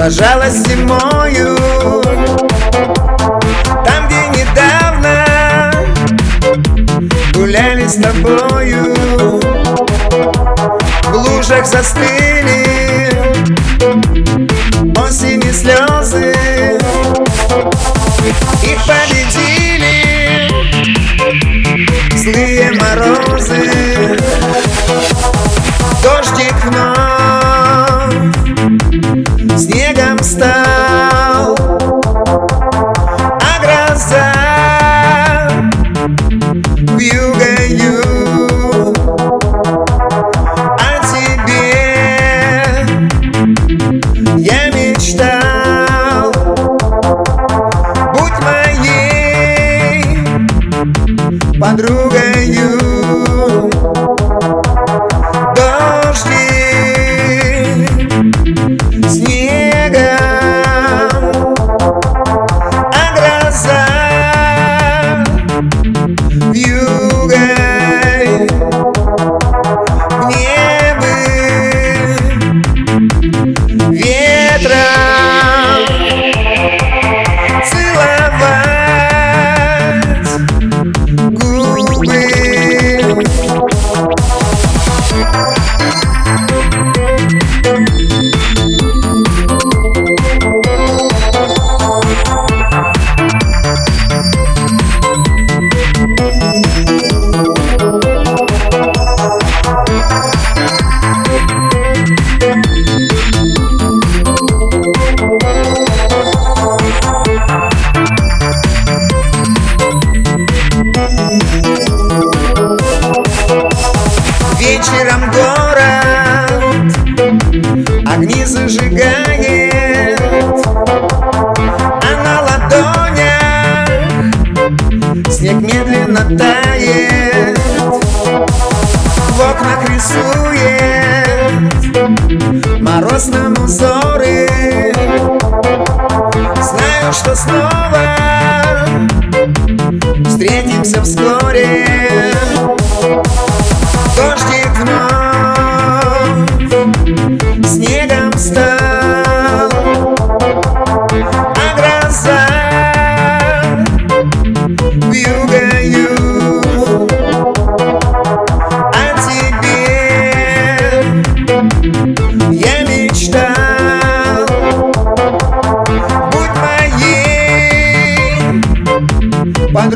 Ложалась зимою. Там, где недавно Гуляли с тобою. В лужах застыли снег медленно тает В окнах рисует мороз нам узоры. Знаю, что снова встретимся вскоре pan